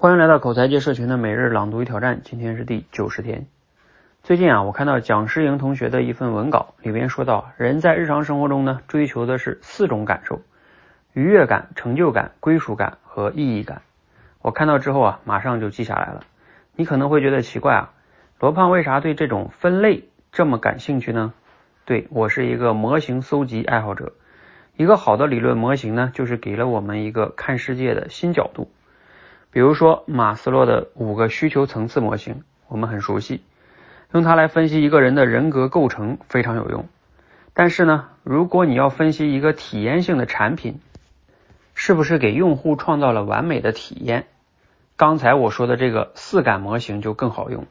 欢迎来到口才界社群的每日朗读与挑战，今天是第九十天。最近啊，我看到蒋诗莹同学的一份文稿，里边说到，人在日常生活中呢，追求的是四种感受：愉悦感、成就感、归属感和意义感。我看到之后啊，马上就记下来了。你可能会觉得奇怪啊，罗胖为啥对这种分类这么感兴趣呢？对我是一个模型搜集爱好者。一个好的理论模型呢，就是给了我们一个看世界的新角度。比如说马斯洛的五个需求层次模型，我们很熟悉，用它来分析一个人的人格构成非常有用。但是呢，如果你要分析一个体验性的产品，是不是给用户创造了完美的体验？刚才我说的这个四感模型就更好用。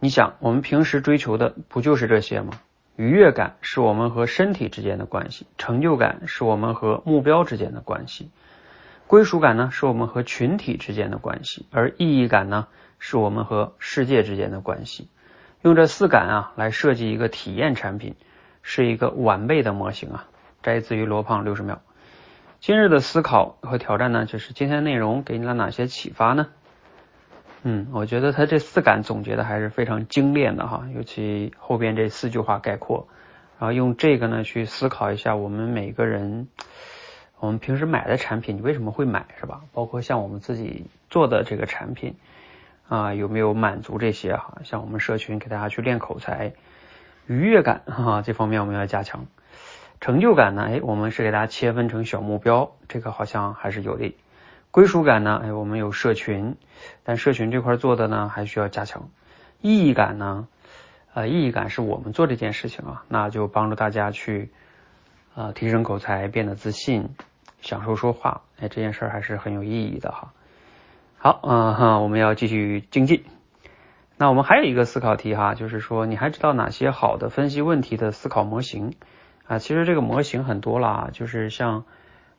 你想，我们平时追求的不就是这些吗？愉悦感是我们和身体之间的关系，成就感是我们和目标之间的关系。归属感呢，是我们和群体之间的关系；而意义感呢，是我们和世界之间的关系。用这四感啊来设计一个体验产品，是一个完备的模型啊。摘自于罗胖六十秒。今日的思考和挑战呢，就是今天内容给你了哪些启发呢？嗯，我觉得他这四感总结的还是非常精炼的哈，尤其后边这四句话概括，然后用这个呢去思考一下我们每个人。我们平时买的产品，你为什么会买，是吧？包括像我们自己做的这个产品啊，有没有满足这些哈？像我们社群给大家去练口才，愉悦感哈，这方面我们要加强。成就感呢？哎，我们是给大家切分成小目标，这个好像还是有的。归属感呢？哎，我们有社群，但社群这块做的呢，还需要加强。意义感呢？呃，意义感是我们做这件事情啊，那就帮助大家去。啊，提升口才，变得自信，享受说话，哎，这件事儿还是很有意义的哈。好，嗯哈，我们要继续精进。那我们还有一个思考题哈，就是说，你还知道哪些好的分析问题的思考模型啊？其实这个模型很多了，就是像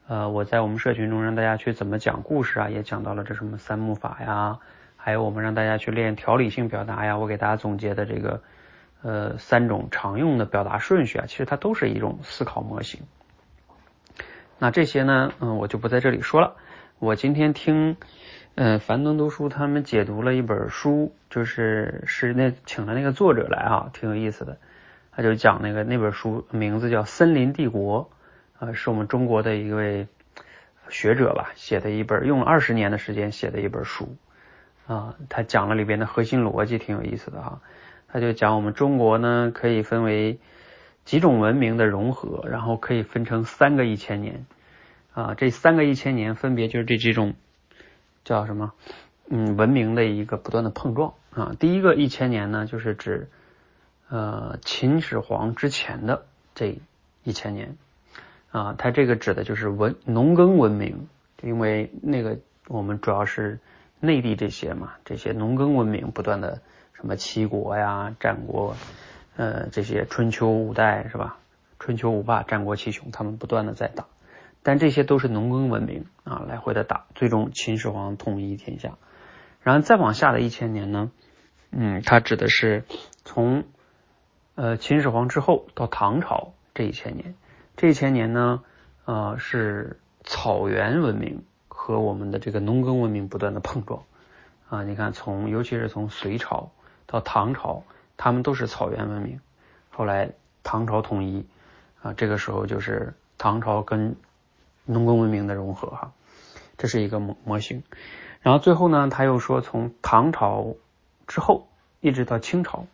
呃，我在我们社群中让大家去怎么讲故事啊，也讲到了这什么三木法呀，还有我们让大家去练条理性表达呀，我给大家总结的这个。呃，三种常用的表达顺序啊，其实它都是一种思考模型。那这些呢，嗯，我就不在这里说了。我今天听，嗯，樊登读书他们解读了一本书，就是是那请了那个作者来啊，挺有意思的。他就讲那个那本书名字叫《森林帝国》，啊，是我们中国的一位学者吧写的一本，用了二十年的时间写的一本书啊。他讲了里边的核心逻辑，挺有意思的哈。他就讲我们中国呢，可以分为几种文明的融合，然后可以分成三个一千年啊，这三个一千年分别就是这几种叫什么？嗯，文明的一个不断的碰撞啊。第一个一千年呢，就是指呃秦始皇之前的这一千年啊，它这个指的就是文农耕文明，因为那个我们主要是内地这些嘛，这些农耕文明不断的。什么齐国呀、战国，呃，这些春秋五代是吧？春秋五霸、战国七雄，他们不断的在打，但这些都是农耕文明啊，来回的打，最终秦始皇统一天下。然后再往下的一千年呢，嗯，它指的是从呃秦始皇之后到唐朝这一千年，这一千年呢，呃，是草原文明和我们的这个农耕文明不断的碰撞啊，你看从尤其是从隋朝。到唐朝，他们都是草原文明。后来唐朝统一啊，这个时候就是唐朝跟农耕文明的融合哈，这是一个模模型。然后最后呢，他又说从唐朝之后一直到清朝，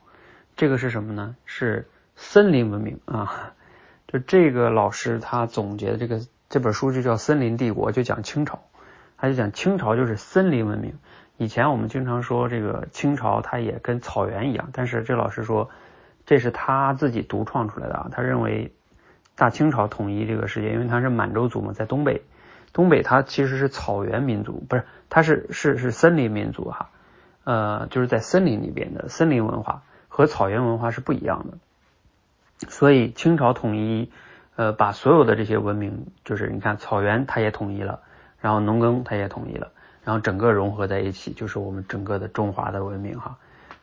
这个是什么呢？是森林文明啊。就这个老师他总结的这个这本书就叫《森林帝国》，就讲清朝，他就讲清朝就是森林文明。以前我们经常说这个清朝，它也跟草原一样，但是这老师说这是他自己独创出来的啊。他认为大清朝统一这个世界，因为他是满洲族嘛，在东北，东北它其实是草原民族，不是，它是是是森林民族哈，呃，就是在森林里边的森林文化和草原文化是不一样的。所以清朝统一，呃，把所有的这些文明，就是你看草原它也统一了，然后农耕它也统一了。然后整个融合在一起，就是我们整个的中华的文明哈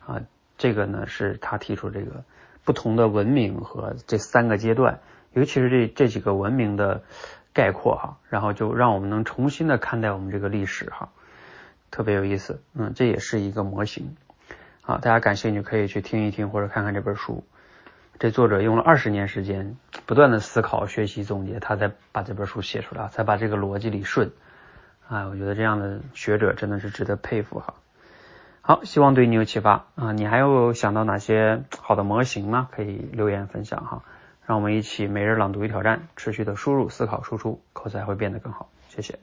啊，这个呢是他提出这个不同的文明和这三个阶段，尤其是这这几个文明的概括哈，然后就让我们能重新的看待我们这个历史哈。特别有意思。嗯，这也是一个模型。好，大家感兴趣可以去听一听或者看看这本书。这作者用了二十年时间，不断的思考、学习、总结，他才把这本书写出来，才把这个逻辑理顺。哎，我觉得这样的学者真的是值得佩服哈。好，希望对你有启发啊！你还有想到哪些好的模型吗？可以留言分享哈。让我们一起每日朗读与挑战，持续的输入、思考、输出，口才会变得更好。谢谢。